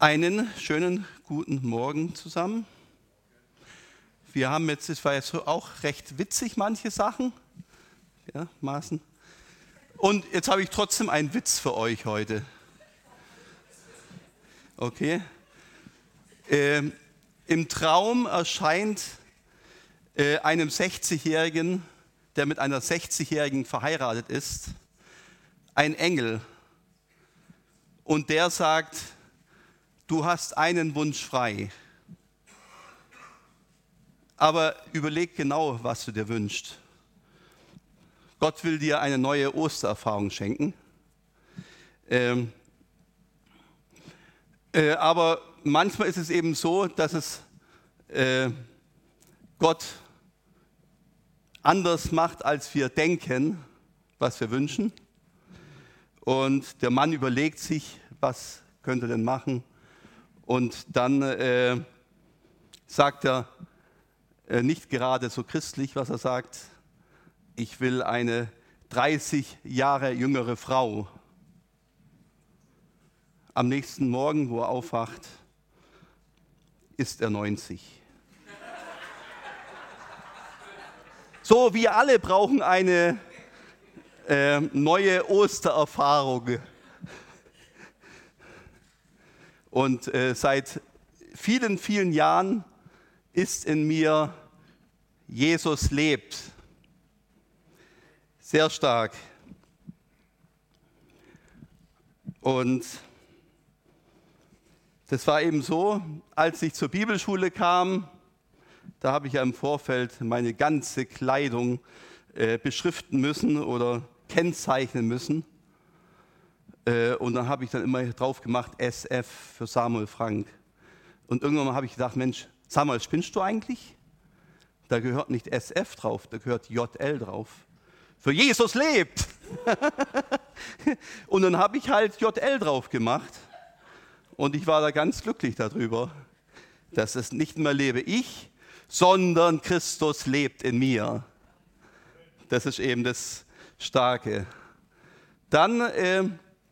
Einen schönen guten Morgen zusammen. Wir haben jetzt, es war jetzt auch recht witzig, manche Sachen, ja, Maßen. Und jetzt habe ich trotzdem einen Witz für euch heute. Okay. Ähm, Im Traum erscheint äh, einem 60-Jährigen, der mit einer 60-Jährigen verheiratet ist, ein Engel. Und der sagt, du hast einen Wunsch frei. Aber überleg genau, was du dir wünschst. Gott will dir eine neue Ostererfahrung schenken. Ähm, äh, aber manchmal ist es eben so, dass es äh, Gott anders macht, als wir denken, was wir wünschen. Und der Mann überlegt sich, was könnte denn machen? Und dann äh, sagt er äh, nicht gerade so christlich, was er sagt. Ich will eine 30 Jahre jüngere Frau. Am nächsten Morgen, wo er aufwacht, ist er 90. So, wir alle brauchen eine äh, neue Ostererfahrung. Und äh, seit vielen, vielen Jahren ist in mir Jesus lebt. Sehr stark. Und das war eben so, als ich zur Bibelschule kam, da habe ich ja im Vorfeld meine ganze Kleidung äh, beschriften müssen oder kennzeichnen müssen. Äh, und dann habe ich dann immer drauf gemacht, SF für Samuel Frank. Und irgendwann habe ich gedacht, Mensch, Samuel, spinnst du eigentlich? Da gehört nicht SF drauf, da gehört JL drauf. Für Jesus lebt. und dann habe ich halt JL drauf gemacht. Und ich war da ganz glücklich darüber, dass es nicht mehr lebe ich, sondern Christus lebt in mir. Das ist eben das Starke. Dann äh,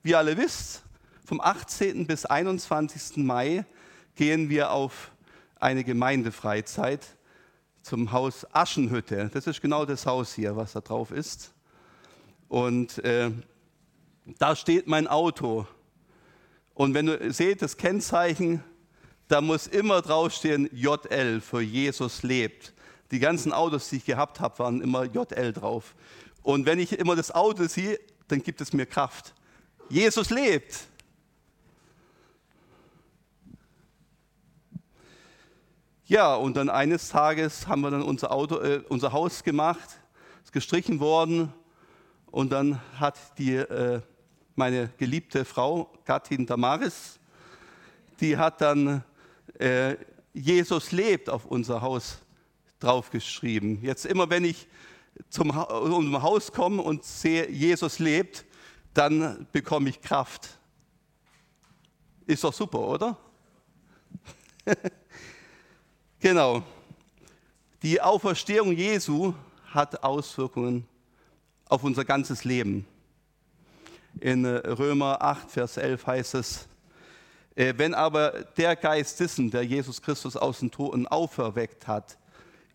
wie ihr alle wisst, vom 18. bis 21. Mai gehen wir auf eine Gemeindefreizeit zum Haus Aschenhütte. Das ist genau das Haus hier, was da drauf ist. Und äh, da steht mein Auto. Und wenn du seht, das Kennzeichen, da muss immer draufstehen JL, für Jesus lebt. Die ganzen Autos, die ich gehabt habe, waren immer JL drauf. Und wenn ich immer das Auto sehe, dann gibt es mir Kraft. Jesus lebt. Ja, und dann eines Tages haben wir dann unser, Auto, äh, unser Haus gemacht, ist gestrichen worden und dann hat die, äh, meine geliebte Frau, Gattin Damaris, die hat dann äh, Jesus lebt auf unser Haus draufgeschrieben. Jetzt immer, wenn ich zum ha Haus komme und sehe, Jesus lebt, dann bekomme ich Kraft. Ist doch super, oder? genau. Die Auferstehung Jesu hat Auswirkungen auf unser ganzes Leben. In Römer 8, Vers 11 heißt es, äh, wenn aber der Geist dessen, der Jesus Christus aus den Toten auferweckt hat,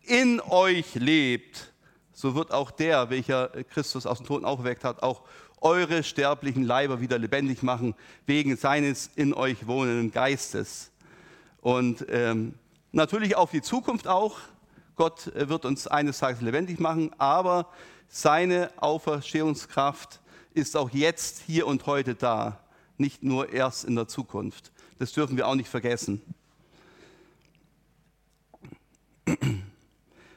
in euch lebt, so wird auch der, welcher Christus aus den Toten auferweckt hat, auch eure sterblichen Leiber wieder lebendig machen, wegen seines in euch wohnenden Geistes. Und ähm, natürlich auf die Zukunft auch. Gott äh, wird uns eines Tages lebendig machen, aber seine Auferstehungskraft ist auch jetzt, hier und heute da, nicht nur erst in der Zukunft. Das dürfen wir auch nicht vergessen.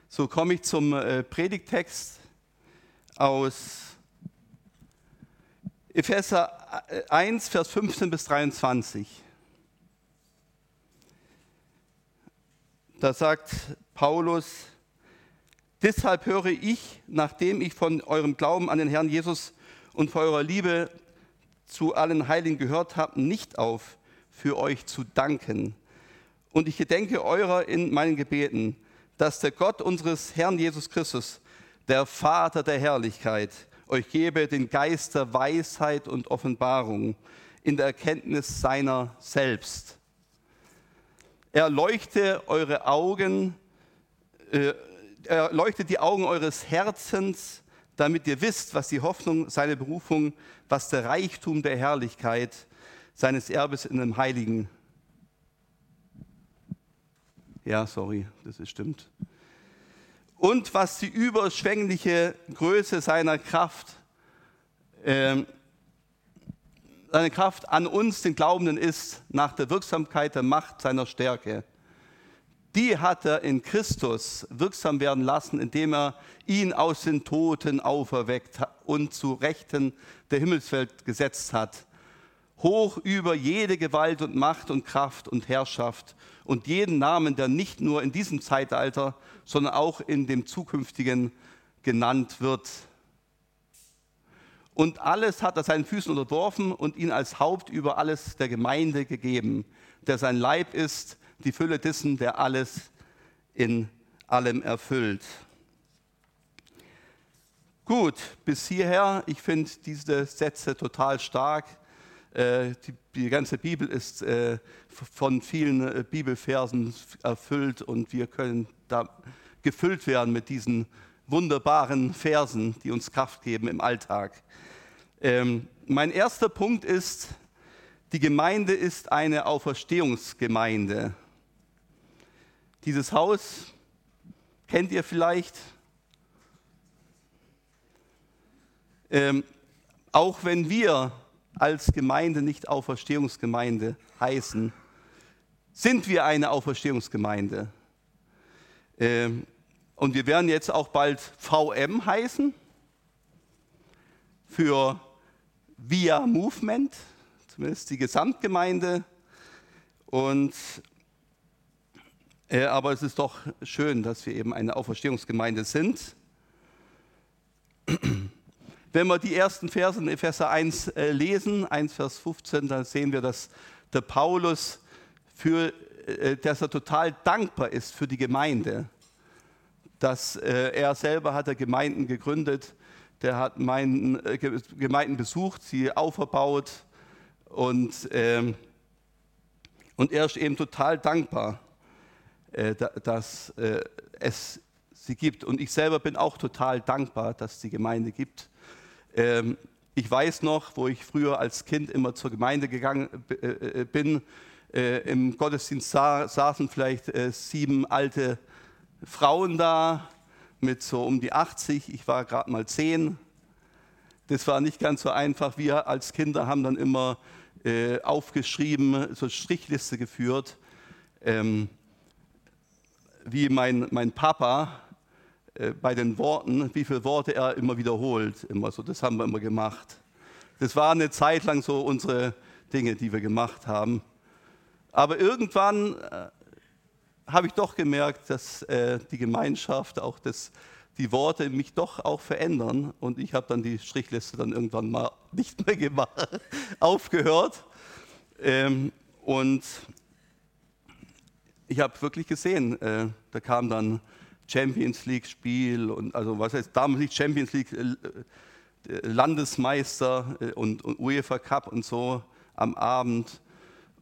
So komme ich zum äh, Predigtext aus Epheser 1, Vers 15 bis 23. Da sagt Paulus, deshalb höre ich, nachdem ich von eurem Glauben an den Herrn Jesus und von eurer Liebe zu allen Heiligen gehört habe, nicht auf, für euch zu danken. Und ich gedenke eurer in meinen Gebeten, dass der Gott unseres Herrn Jesus Christus, der Vater der Herrlichkeit, euch gebe den Geist der Weisheit und Offenbarung in der Erkenntnis seiner selbst. erleuchte eure Augen, äh, erleuchte die Augen eures Herzens, damit ihr wisst, was die Hoffnung, seine Berufung, was der Reichtum der Herrlichkeit seines Erbes in dem Heiligen. Ja, sorry, das ist stimmt. Und was die überschwängliche Größe seiner Kraft, äh, seine Kraft an uns, den Glaubenden, ist, nach der Wirksamkeit der Macht seiner Stärke die hat er in Christus wirksam werden lassen, indem er ihn aus den Toten auferweckt und zu Rechten der Himmelswelt gesetzt hat. Hoch über jede Gewalt und Macht und Kraft und Herrschaft und jeden Namen, der nicht nur in diesem Zeitalter, sondern auch in dem zukünftigen genannt wird. Und alles hat er seinen Füßen unterworfen und ihn als Haupt über alles der Gemeinde gegeben, der sein Leib ist, die Fülle dessen, der alles in allem erfüllt. Gut, bis hierher, ich finde diese Sätze total stark. Äh, die, die, ganze Bibel ist äh, von vielen äh, Bibelversen erfüllt und wir können da gefüllt werden mit diesen wunderbaren Versen, die uns Kraft geben im Alltag. Ähm, mein erster Punkt ist, die Gemeinde ist eine Auferstehungsgemeinde. Dieses Haus kennt ihr vielleicht. Ähm, auch wenn wir als Gemeinde nicht Auferstehungsgemeinde heißen, sind wir eine Auferstehungsgemeinde. Ähm, und wir werden jetzt auch bald VM heißen für Via Movement, zumindest die Gesamtgemeinde. Und äh, aber es ist doch schön, dass wir eben eine Auferstehungsgemeinde sind. Wenn wir die ersten Verse in Epheser 1 äh, lesen, 1 Vers 15, dann sehen wir, dass der Paulus für, äh, dass er total dankbar ist für die Gemeinde. Dass er selber hat er Gemeinden gegründet, der hat Gemeinden besucht, sie auferbaut und, ähm, und er ist eben total dankbar äh, dass äh, es sie gibt. Und ich selber bin auch total dankbar, dass es die Gemeinde gibt. Ähm, ich weiß noch, wo ich früher als Kind immer zur Gemeinde gegangen äh, bin, im Gottesdienst saßen vielleicht sieben alte Frauen da mit so um die 80. Ich war gerade mal zehn. Das war nicht ganz so einfach. Wir als Kinder haben dann immer aufgeschrieben, so Strichliste geführt. Ähm, wie mein, mein Papa äh, bei den Worten, wie viele Worte er immer wiederholt. Immer so, das haben wir immer gemacht. Das war eine Zeit lang so unsere Dinge, die wir gemacht haben. Aber irgendwann äh, habe ich doch gemerkt, dass äh, die Gemeinschaft, auch das, die Worte mich doch auch verändern. Und ich habe dann die Strichliste dann irgendwann mal nicht mehr gemacht, aufgehört. Ähm, und ich habe wirklich gesehen, äh, da kam dann Champions League Spiel und also was heißt damals nicht Champions League äh, äh Landesmeister äh, und, und, UEFA Cup und so am Abend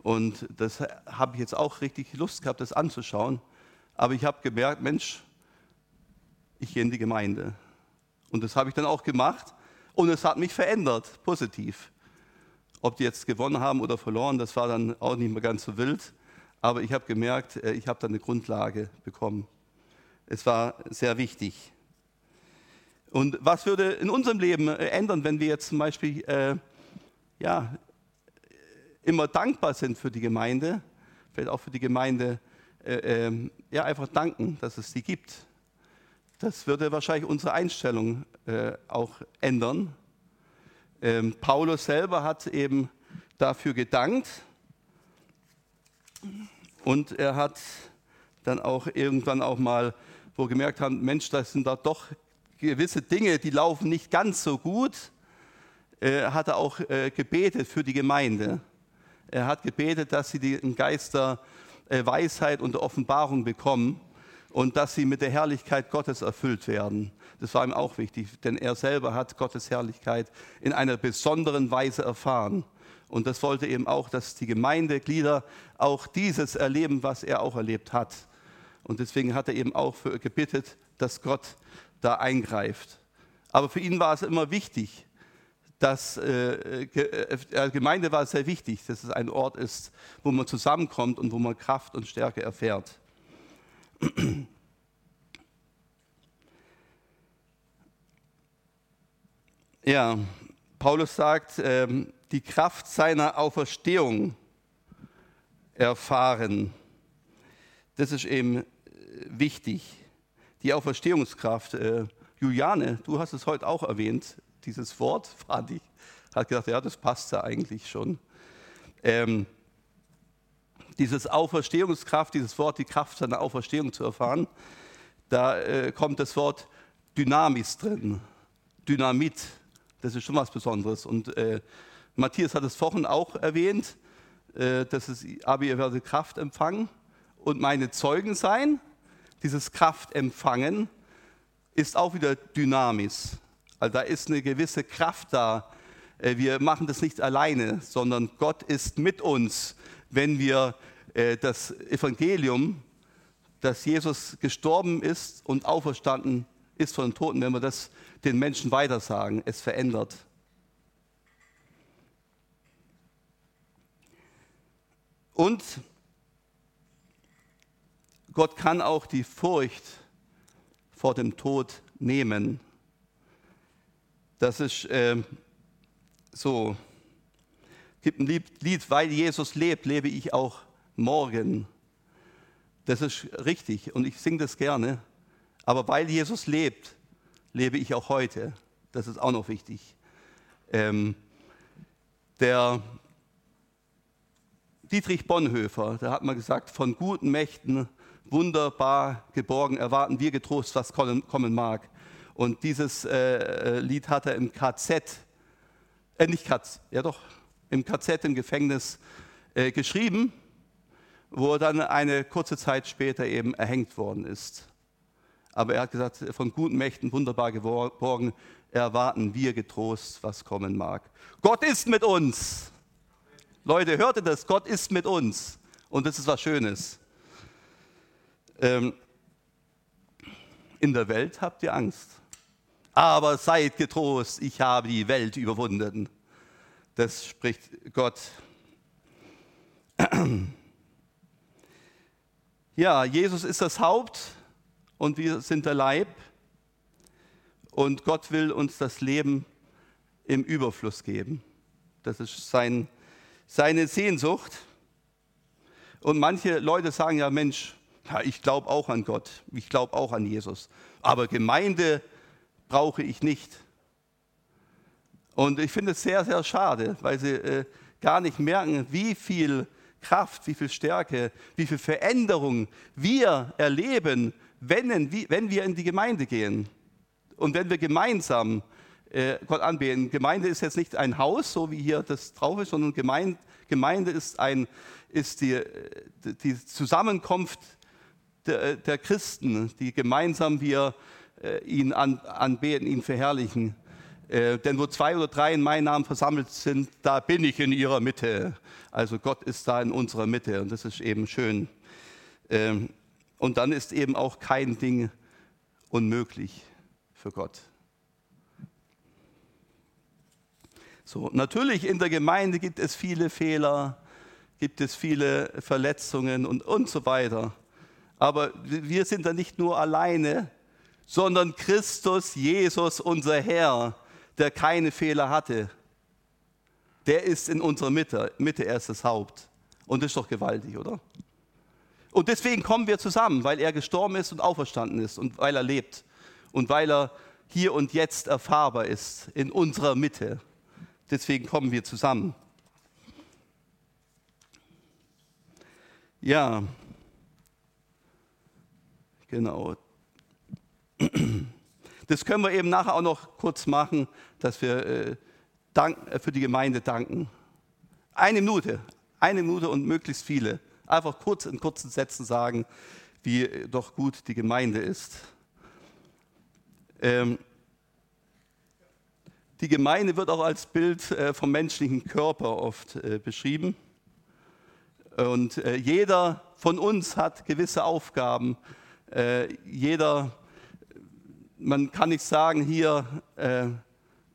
und das habe ich jetzt auch richtig Lust gehabt, das anzuschauen. Aber ich habe gemerkt, Mensch, ich gehe in die Gemeinde und das habe ich dann auch gemacht und es hat mich verändert, positiv. Ob die jetzt gewonnen haben oder verloren, das war dann auch nicht mehr ganz so wild aber ich habe gemerkt, äh, ich habe da eine Grundlage bekommen. Es war sehr wichtig. Und was würde in unserem Leben äh, ändern, wenn wir jetzt zum Beispiel äh, ja, immer dankbar sind für die Gemeinde, vielleicht auch für die Gemeinde, äh, äh, ja, einfach danken, dass es sie gibt. Das würde wahrscheinlich unsere Einstellung äh, auch ändern. Ähm, Paulus selber hat eben dafür gedankt. Und er hat dann auch irgendwann auch mal, wo gemerkt haben, Mensch, das sind da doch gewisse Dinge, die laufen nicht ganz so gut, äh, hat er auch äh, gebetet für die Gemeinde. Er hat gebetet, dass sie den Geist der äh, Weisheit und der Offenbarung bekommen und dass sie mit der Herrlichkeit Gottes erfüllt werden. Das war ihm auch wichtig, denn er selber hat Gottes Herrlichkeit in einer besonderen Weise erfahren. Und das wollte eben auch, dass die Gemeindeglieder auch dieses erleben, was er auch erlebt hat. Und deswegen hat er eben auch für gebittet, dass Gott da eingreift. Aber für ihn war es immer wichtig, dass äh, äh, Gemeinde war sehr wichtig, dass es ein Ort ist, wo man zusammenkommt und wo man Kraft und Stärke erfährt. Ja, Paulus sagt, ähm, die Kraft seiner Auferstehung erfahren. Das ist eben äh, wichtig. Die Auferstehungskraft. Äh, Juliane, du hast es heute auch erwähnt, dieses Wort, fand ich. Hat gedacht, ja, das passt ja eigentlich schon. Ähm, dieses Auferstehungskraft, dieses Wort, die Kraft seiner Auferstehung zu erfahren, da äh, kommt das Wort Dynamis drin. Dynamit. Das ist schon was Besonderes. Und äh, Matthias hat es vorhin auch erwähnt, äh, dass es, ihr werdet Kraft empfangen und meine Zeugen sein. Dieses Kraftempfangen ist auch wieder Dynamis. Also da ist eine gewisse Kraft da. Äh, wir machen das nicht alleine, sondern Gott ist mit uns, wenn wir äh, das Evangelium, dass Jesus gestorben ist und auferstanden ist von den Toten, wenn wir das den Menschen weitersagen. Es verändert. Und Gott kann auch die Furcht vor dem Tod nehmen. Das ist äh, so. Es gibt ein Lied, weil Jesus lebt, lebe ich auch morgen. Das ist richtig und ich singe das gerne. Aber weil Jesus lebt, lebe ich auch heute. Das ist auch noch wichtig. Ähm, der Dietrich Bonhoeffer, der hat mal gesagt, von guten Mächten wunderbar geborgen erwarten wir getrost, was kommen mag. Und dieses äh, Lied hat er im KZ, äh, nicht KZ, ja doch, im KZ im Gefängnis äh, geschrieben, wo er dann eine kurze Zeit später eben erhängt worden ist. Aber er hat gesagt, von guten Mächten wunderbar geborgen, erwarten wir getrost, was kommen mag. Gott ist mit uns. Leute, hört ihr das? Gott ist mit uns. Und das ist was Schönes. Ähm, in der Welt habt ihr Angst. Aber seid getrost, ich habe die Welt überwunden. Das spricht Gott. Ja, Jesus ist das Haupt und wir sind der Leib. Und Gott will uns das Leben im Überfluss geben. Das ist sein, seine Sehnsucht. Und manche Leute sagen ja, Mensch, ja, ich glaube auch an Gott, ich glaube auch an Jesus, aber Gemeinde brauche ich nicht. Und ich finde es sehr, sehr schade, weil sie äh, gar nicht merken, wie viel Kraft, wie viel Stärke, wie viel Veränderung wir erleben, wenn, wenn wir in die Gemeinde gehen und wenn wir gemeinsam äh, Gott anbeten. Gemeinde ist jetzt nicht ein Haus, so wie hier das drauf ist, sondern Gemeinde, Gemeinde ist, ein, ist die, die Zusammenkunft der, der, Christen, die gemeinsam wir äh, ihn an, anbeten, ihn verherrlichen. Äh, denn wo zwei oder drei in meinem Namen versammelt sind, da bin ich in ihrer Mitte. Also Gott ist da in unserer Mitte und das ist eben schön. Ähm, und dann ist eben auch kein Ding unmöglich für Gott. So, natürlich in der Gemeinde gibt es viele Fehler, gibt es viele Verletzungen und, und so weiter. Aber wir sind da nicht nur alleine, sondern Christus, Jesus, unser Herr, der keine Fehler hatte, der ist in unserer Mitte, Mitte er ist das Haupt. Und das ist doch gewaltig, oder? Und deswegen kommen wir zusammen, weil er gestorben ist und auferstanden ist und weil er lebt und weil er hier und jetzt erfahrbar ist in unserer Mitte. Deswegen kommen wir zusammen. Ja, genau. Das können wir eben nachher auch noch kurz machen, dass wir äh, äh, für die Gemeinde danken. Eine Minute, eine Minute und möglichst viele. Einfach kurz in kurzen Sätzen sagen, wie doch gut die Gemeinde ist. Ähm, Die Gemeinde wird auch als Bild äh, vom menschlichen Körper oft äh, beschrieben. Und äh, jeder von uns hat gewisse Aufgaben. Jeder, man kann nicht sagen, hier,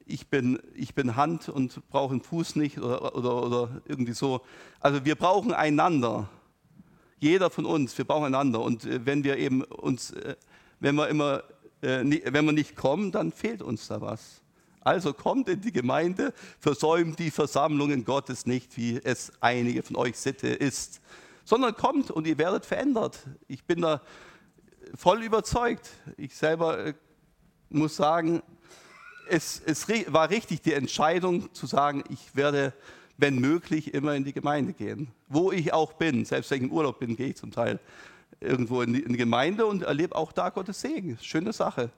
ich bin, ich bin Hand und brauche einen Fuß nicht oder, oder, oder irgendwie so. Also wir brauchen einander. Jeder von uns, wir brauchen einander. Und wenn wir eben uns, wenn wir immer, wenn wir nicht kommen, dann fehlt uns da was. Also kommt in die Gemeinde, versäumt die Versammlungen Gottes nicht, wie es einige von euch Sitte ist, sondern kommt und ihr werdet verändert. Ich bin da voll überzeugt. Ich selber äh, muss sagen, es, es war richtig die Entscheidung zu sagen, ich werde, wenn möglich, immer in die Gemeinde gehen. Wo ich auch bin, selbst wenn ich im Urlaub bin, gehe ich zum Teil irgendwo in die, in die Gemeinde und erlebe auch da Gottes Segen. Schöne Sache.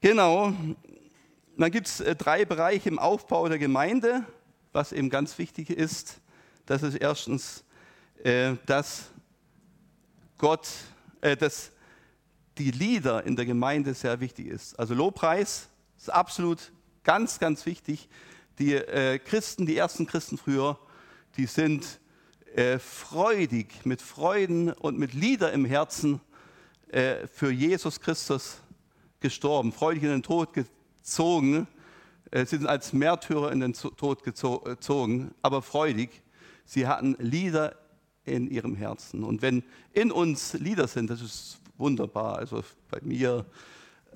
Genau, dann gibt es äh, drei Bereiche im Aufbau der Gemeinde, was eben ganz wichtig ist. Das ist erstens, äh, dass Gott, äh, dass die Lieder in der Gemeinde sehr wichtig ist. Also Lobpreis ist absolut ganz, ganz wichtig. Die Christen, die ersten Christen früher, die sind freudig, mit Freuden und mit Lieder im Herzen äh, für Jesus Christus gestorben, freudig in den Tod gezogen. Sie äh, sind als Märtyrer in den Tod gezogen, aber freudig. Sie hatten Lieder in ihrem Herzen. Und wenn in uns Lieder sind, das ist wunderbar. Also bei mir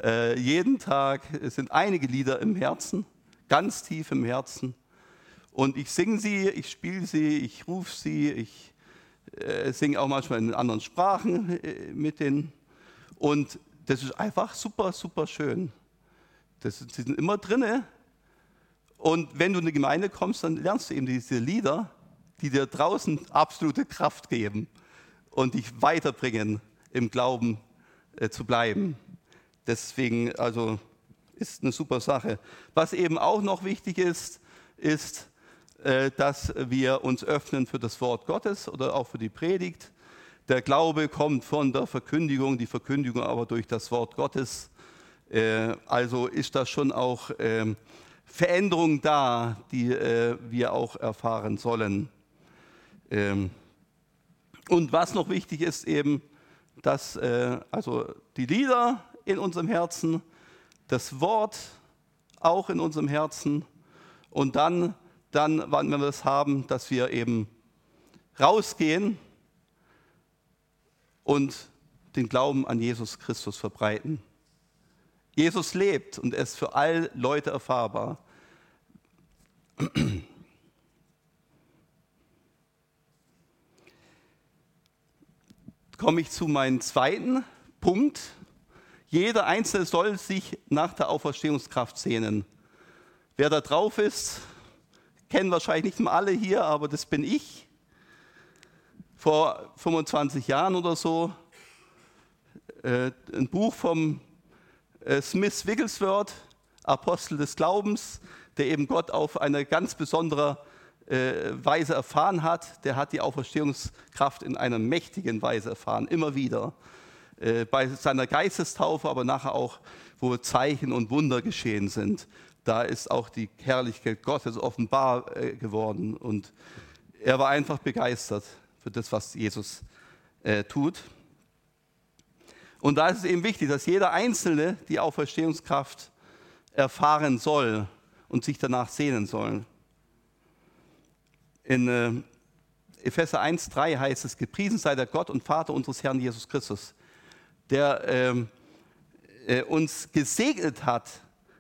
äh, jeden Tag sind einige Lieder im Herzen, ganz tief im Herzen. Und ich singe sie, ich spiele sie, ich rufe sie, ich äh, singe auch manchmal in anderen Sprachen äh, mit den und das ist einfach super, super schön. Das, die sind immer drinne. Und wenn du in die Gemeinde kommst, dann lernst du eben diese Lieder, die dir draußen absolute Kraft geben und dich weiterbringen, im Glauben äh, zu bleiben. Deswegen, also, ist eine super Sache. Was eben auch noch wichtig ist, ist, äh, dass wir uns öffnen für das Wort Gottes oder auch für die Predigt. Der Glaube kommt von der Verkündigung, die Verkündigung aber durch das Wort Gottes. Äh, also ist da schon auch ähm, Veränderung da, die äh, wir auch erfahren sollen. Ähm, und was noch wichtig ist eben, dass äh, also die Lieder in unserem Herzen, das Wort auch in unserem Herzen und dann, dann, wann wir das haben, dass wir eben rausgehen und den Glauben an Jesus Christus verbreiten. Jesus lebt und er ist für alle Leute erfahrbar. Komme ich zu meinem zweiten Punkt. Jeder Einzelne soll sich nach der Auferstehungskraft sehnen. Wer da drauf ist, kennen wahrscheinlich nicht mal alle hier, aber das bin ich vor 25 Jahren oder so äh, ein Buch vom Smith Wigglesworth, Apostel des Glaubens, der eben Gott auf eine ganz besondere äh, Weise erfahren hat. Der hat die Auferstehungskraft in einer mächtigen Weise erfahren, immer wieder. Äh, bei seiner Geistestaufe, aber nachher auch, wo Zeichen und Wunder geschehen sind. Da ist auch die Herrlichkeit Gottes offenbar äh, geworden und er war einfach begeistert für das, was Jesus äh, tut. Und da ist es eben wichtig, dass jeder Einzelne die Auferstehungskraft erfahren soll und sich danach sehnen soll. In äh, Epheser 1,3 heißt es: Gepriesen sei der Gott und Vater unseres Herrn Jesus Christus, der ähm, äh, uns gesegnet hat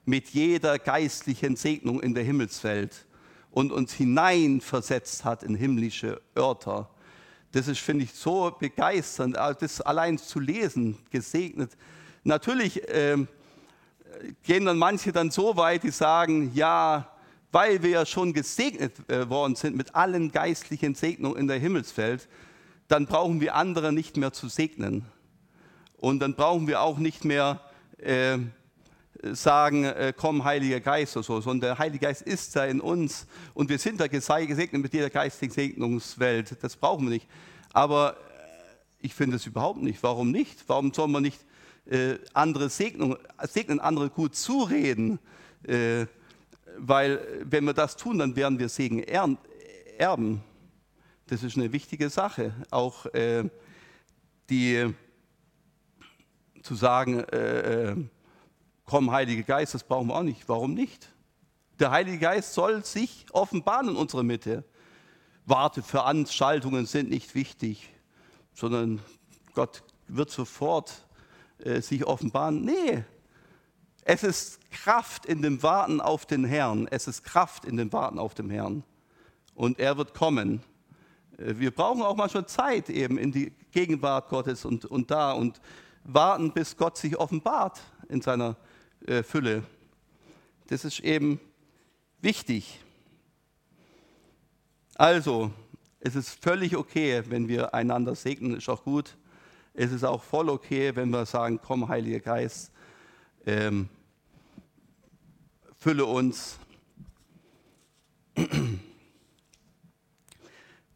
mit jeder geistlichen Segnung in der Himmelswelt und uns hineinversetzt hat in himmlische Örter das ist, finde ich, so begeisternd, das allein zu lesen, gesegnet. Natürlich ähm, gehen dann manche dann so weit, die sagen, ja, weil wir ja schon gesegnet äh, worden sind mit allen geistlichen Segnungen in der Himmelswelt, dann brauchen wir andere nicht mehr zu segnen. Und dann brauchen wir auch nicht mehr äh, sagen, äh, komm, Heiliger Geist oder so, sondern der Heilige Geist ist da in uns und wir sind da gesegnet mit jeder geistigen Segnungswelt. Das brauchen wir nicht. Aber ich finde es überhaupt nicht. Warum nicht? Warum soll man nicht äh, andere segnen, segnen, andere gut zureden? Äh, weil wenn wir das tun, dann werden wir Segen erben. Das ist eine wichtige Sache. Auch äh, die zu sagen, äh, äh, komm, Heiliger Geist, das brauchen wir auch nicht. Warum nicht? Der Heilige Geist soll sich offenbaren in unserer Mitte. Warteveranstaltungen sind nicht wichtig, sondern Gott wird sofort äh, sich offenbaren. Nee, es ist Kraft in dem Warten auf den Herrn. Es ist Kraft in dem Warten auf den Herrn. Und er wird kommen. Äh, wir brauchen auch manchmal Zeit eben in die Gegenwart Gottes und, und da und warten, bis Gott sich offenbart in seiner äh, Fülle. Das ist eben wichtig. Also, es ist völlig okay, wenn wir einander segnen, ist auch gut. Es ist auch voll okay, wenn wir sagen, komm, Heiliger Geist, ähm, fülle uns.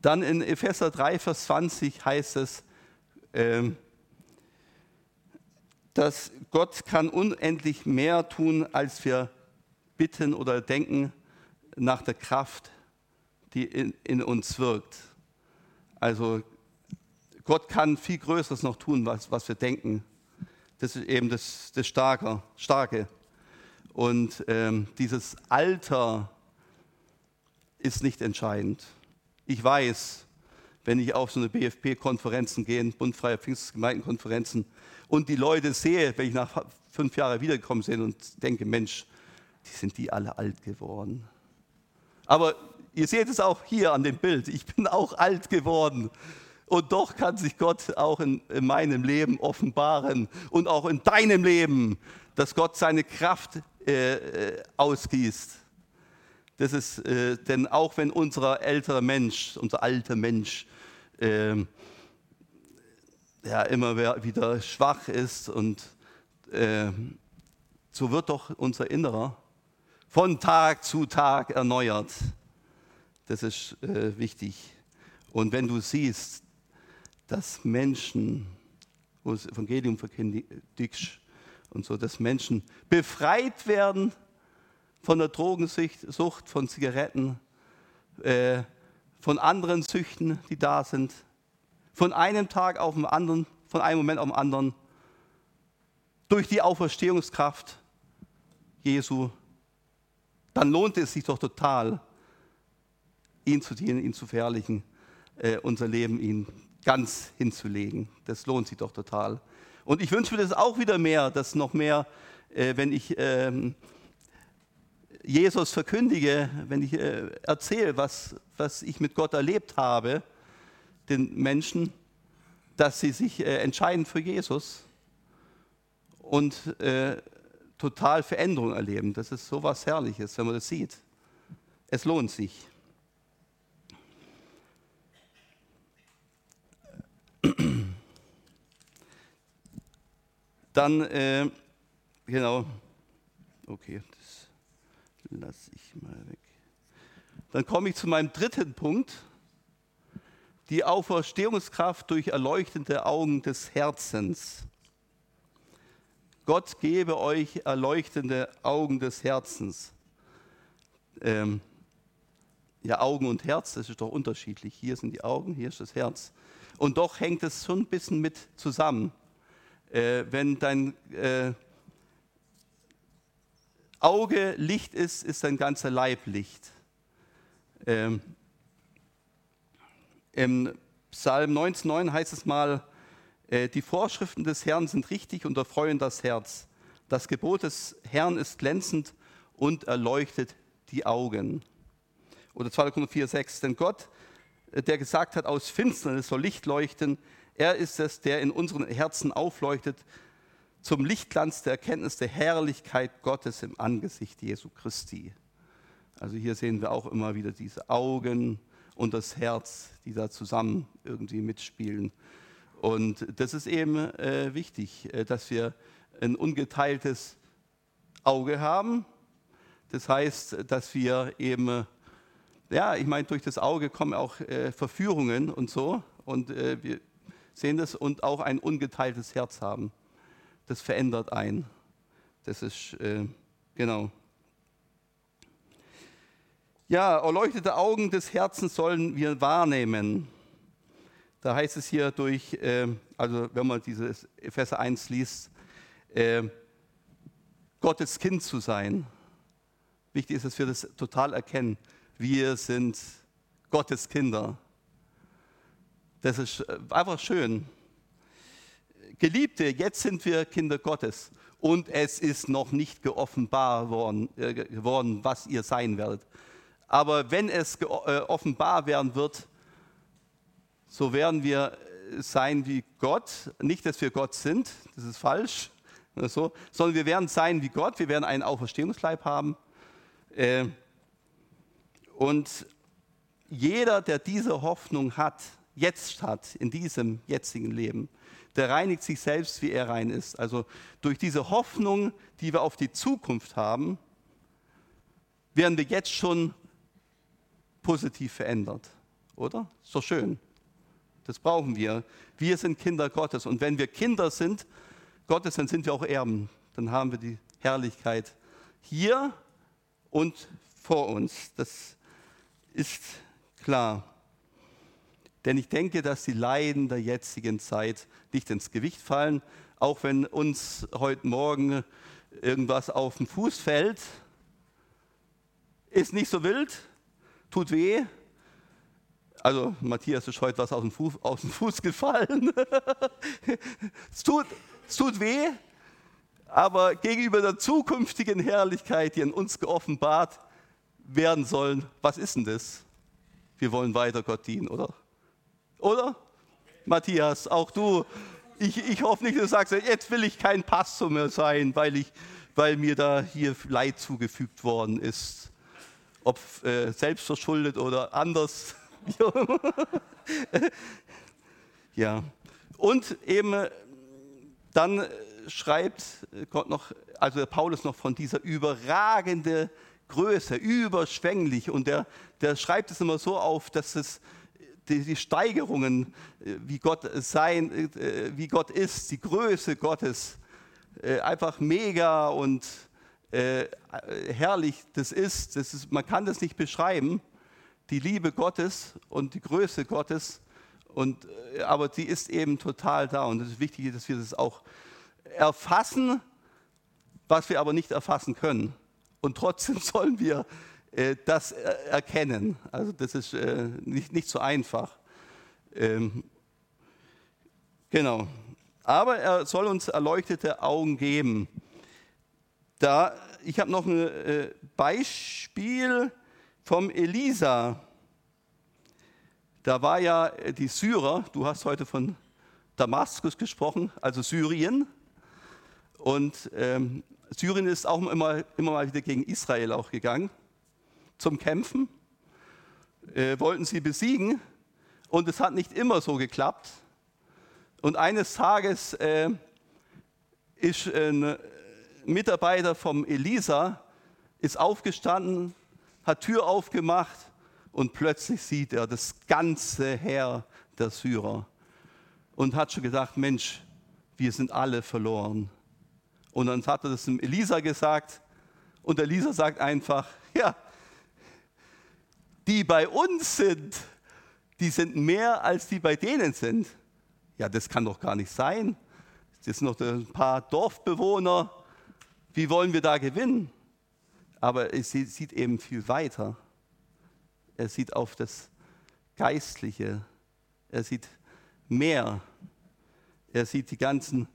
Dann in Epheser 3, Vers 20 heißt es, ähm, dass Gott kann unendlich mehr tun, als wir bitten oder denken nach der Kraft, die in, in uns wirkt. Also Gott kann viel Größeres noch tun, was, was wir denken. Das ist eben das, das Starke. Starke. Und ähm, dieses Alter ist nicht entscheidend. Ich weiß, wenn ich auf so eine BFP-Konferenzen gehe, Bund Freier Pfingstgemeindenkonferenzen, und die Leute sehe, wenn ich nach fünf Jahren wiedergekommen bin und denke, Mensch, die sind die alle alt geworden. Aber ihr seht es auch hier an dem Bild, ich bin auch alt geworden. Und doch kann sich Gott auch in, in, meinem Leben offenbaren und auch in deinem Leben, dass Gott seine Kraft äh, äh ausgießt. Das ist, äh, denn auch wenn unser älterer Mensch, unser alter Mensch, äh, ja, immer wieder schwach ist und äh, so wird doch unser Innerer von Tag zu Tag erneuert. Das ist äh, wichtig. Und wenn du siehst, dass Menschen, wo das Evangelium verkündigst und so, dass Menschen befreit werden von der Drogensucht, von Zigaretten, äh, von anderen Süchten, die da sind, von einem Tag auf den anderen, von einem Moment auf den anderen, durch die Auferstehungskraft Jesu, dann lohnt es sich doch total, ihn zu dienen, ihn zu verherrlichen, äh, unser Leben ihm ganz hinzulegen. Das lohnt sich doch total. Und ich wünsche mir das auch wieder mehr, dass noch mehr, äh, wenn ich ähm, Jesus verkündige, wenn ich äh, erzähle, was, was ich mit Gott erlebt habe, den Menschen, dass sie sich äh, entscheiden für Jesus und äh, total Veränderung erleben. Das ist so was Herrliches, wenn man das sieht. Es lohnt sich. Dann, äh, genau, okay, das lasse ich mal weg. Dann komme ich zu meinem dritten Punkt die Auferstehungskraft durch erleuchtende Augen des Herzens. Gott gebe euch erleuchtende Augen des Herzens. Ähm, ja, Augen und Herz, das ist doch unterschiedlich. Hier sind die Augen, hier ist das Herz. Und doch hängt es schon ein bisschen mit zusammen. Äh, wenn dein äh, Auge Licht ist, ist dein ganzer Leib Licht. Ähm, im Psalm 19,9 heißt es mal, äh, die Vorschriften des Herrn sind richtig und erfreuen das Herz. Das Gebot des Herrn ist glänzend und erleuchtet die Augen. Oder 2. Korinther 4, 6. Denn Gott, äh, der gesagt hat, aus Finsternis soll Licht leuchten, er ist es, der in unseren Herzen aufleuchtet zum Lichtglanz der Erkenntnis der Herrlichkeit Gottes im Angesicht Jesu Christi. Also hier sehen wir auch immer wieder diese Augen, und das Herz, die da zusammen irgendwie mitspielen. Und das ist eben äh, wichtig, äh, dass wir ein ungeteiltes Auge haben. Das heißt, dass wir eben, ja, ich meine, durch das Auge kommen auch äh, Verführungen und so. Und äh, wir, sehen das, und auch ein ungeteiltes Herz haben. Das verändert einen. Das ist, äh, genau. Ja, erleuchtete Augen des Herzens sollen wir wahrnehmen. Da heißt es hier durch, äh, also wenn man dieses Epheser 1 liest, äh, Gottes Kind zu sein. Wichtig ist, dass wir das total erkennen. Wir sind Gottes Kinder. Das ist äh, einfach schön. Geliebte, jetzt sind wir Kinder Gottes und es ist noch nicht geoffenbar worden, äh, geworden, was ihr sein werdet. Aber wenn es äh, offenbar werden wird, so werden wir sein wie Gott. Nicht, dass wir Gott sind, das ist falsch, so, sondern wir werden sein wie Gott. Wir werden einen Auferstehungsleib haben. Und jeder, der diese Hoffnung hat, jetzt hat, in diesem jetzigen Leben, der reinigt sich selbst, wie er rein ist. Also durch diese Hoffnung, die wir auf die Zukunft haben, werden wir jetzt schon positiv verändert. Oder? Ist doch schön. Das brauchen wir. Wir sind Kinder Gottes. Und wenn wir Kinder sind Gottes, dann sind wir auch Erben. Dann haben wir die Herrlichkeit hier und vor uns. Das ist klar. Denn ich denke, dass die Leiden der jetzigen Zeit nicht ins Gewicht fallen, auch wenn uns heute Morgen irgendwas auf den Fuß fällt. Ist nicht so wild, tut weh. Also Matthias ist heute was aus dem Fuß, aus dem Fuß gefallen. es, tut, es tut weh, aber gegenüber der zukünftigen Herrlichkeit, die in uns geoffenbart werden sollen, was ist denn das? Wir wollen weiter Gott dienen, oder? Oder? Matthias, auch du. Ich, ich hoffe nicht, dass du sagst, jetzt will ich kein Pastor mehr sein, weil, ich, weil mir da hier Leid zugefügt worden ist. Ob äh, selbst verschuldet oder anders. ja. Und eben dann schreibt Gott noch, also Paulus noch von dieser überragende Größe, überschwänglich. Und der, der schreibt es immer so auf, dass es die, die Steigerungen, äh, wie Gott sein, äh, wie Gott ist, die Größe Gottes, äh, einfach mega und herrlich das ist. das ist. Man kann das nicht beschreiben, die Liebe Gottes und die Größe Gottes. Und, aber sie ist eben total da und es ist wichtig, dass wir das auch erfassen, was wir aber nicht erfassen können. Und trotzdem sollen wir das erkennen. Also das ist äh, nicht, nicht so einfach. Ähm, genau. Aber er soll uns erleuchtete Augen geben. Da, ich habe noch ein äh, Beispiel vom Elisa. Da war ja die Syrer, du hast heute von Damaskus gesprochen, also Syrien. Und ähm, Syrien ist auch immer, immer mal wieder gegen Israel auch gegangen zum Kämpfen, äh, wollten sie besiegen und es hat nicht immer so geklappt. Und eines Tages äh, ist ein Mitarbeiter vom Elisa ist aufgestanden, hat Tür aufgemacht und plötzlich sieht er das ganze Heer der Syrer und hat schon gedacht, Mensch, wir sind alle verloren. Und dann hat er das dem Elisa gesagt und Elisa sagt einfach, ja, die bei uns sind, die sind mehr als die bei denen sind. Ja, das kann doch gar nicht sein. Das sind noch ein paar Dorfbewohner. Wie wollen wir da gewinnen? Aber es sieht eben viel weiter. Er sieht auf das Geistliche. Er sieht mehr. Er sieht die ganzen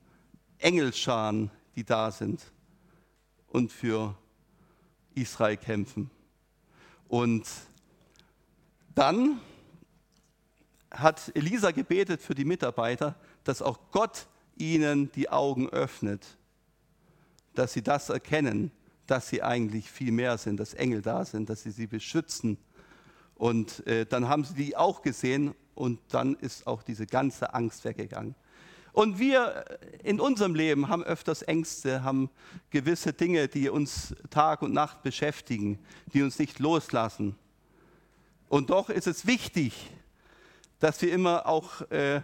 Engelscharen, die da sind und für Israel kämpfen. Und dann hat Elisa gebetet für die Mitarbeiter, dass auch Gott ihnen die Augen öffnet, dass sie das erkennen, dass sie eigentlich viel mehr sind, dass Engel da sind, dass sie sie beschützen. Und äh, dann haben sie die auch gesehen und dann ist auch diese ganze Angst weggegangen. Und wir in unserem Leben haben öfters Ängste, haben gewisse Dinge, die uns Tag und Nacht beschäftigen, die uns nicht loslassen. Und doch ist es wichtig, dass wir immer auch äh,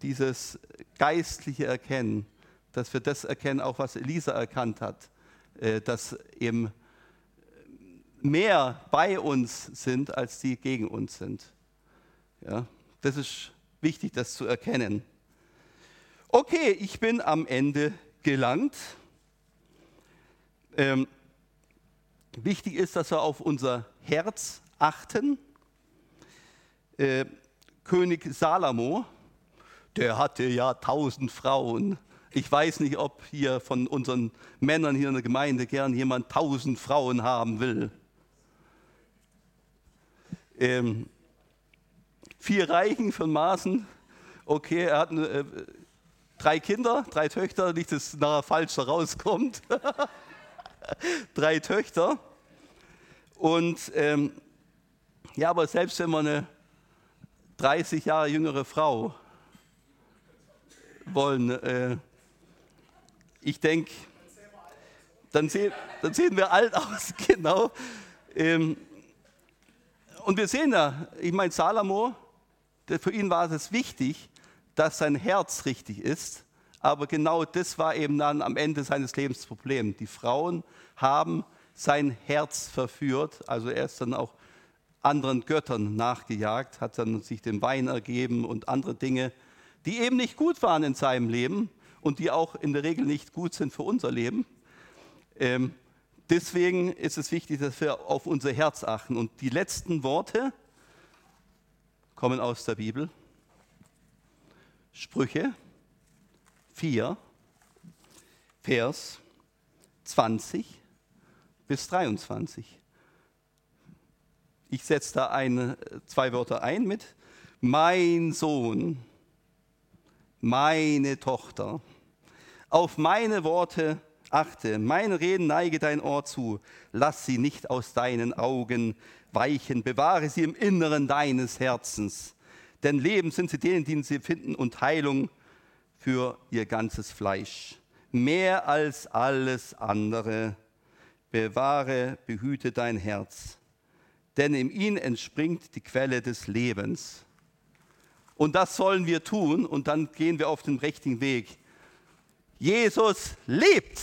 dieses geistliche Erkennen, dass wir das erkennen, auch was Elisa erkannt hat, äh, dass eben mehr bei uns sind, als die gegen uns sind. Ja, das ist wichtig, das zu erkennen. Okay, ich bin am Ende gelangt. Ähm, wichtig ist, dass wir auf unser Herz achten. Äh, König Salomo, der hatte ja tausend Frauen. Ich weiß nicht, ob hier von unseren Männern hier in der Gemeinde gern jemand tausend Frauen haben will. Ähm, vier Reichen von Maßen. Okay, er hat äh, drei Kinder, drei Töchter, nicht, dass es nachher falsch rauskommt. drei Töchter. Und ähm, ja, aber selbst wenn man eine 30 Jahre jüngere Frau wollen, äh, ich denke, dann, dann, sehen wir alt aus, genau. Ähm, und wir sehen ja, ich meine, Salomo, für ihn war es wichtig, dass sein Herz richtig ist. Aber genau das war eben dann am Ende seines Lebens das Problem. Die Frauen haben sein Herz verführt. Also er ist dann auch anderen Göttern nachgejagt, hat dann sich dem Wein ergeben und andere Dinge, die eben nicht gut waren in seinem Leben und die auch in der Regel nicht gut sind für unser Leben. Ähm, Deswegen ist es wichtig, dass wir auf unser Herz achten. Und die letzten Worte kommen aus der Bibel. Sprüche 4, Vers 20 bis 23. Ich setze da ein, zwei Wörter ein mit mein Sohn, meine Tochter. Auf meine Worte Achte, mein Reden neige dein Ohr zu, lass sie nicht aus deinen Augen weichen, bewahre sie im Inneren deines Herzens. Denn Leben sind sie denen, die sie finden, und Heilung für ihr ganzes Fleisch. Mehr als alles andere, bewahre, behüte dein Herz, denn in ihm entspringt die Quelle des Lebens. Und das sollen wir tun, und dann gehen wir auf den richtigen Weg. Jesus lebt.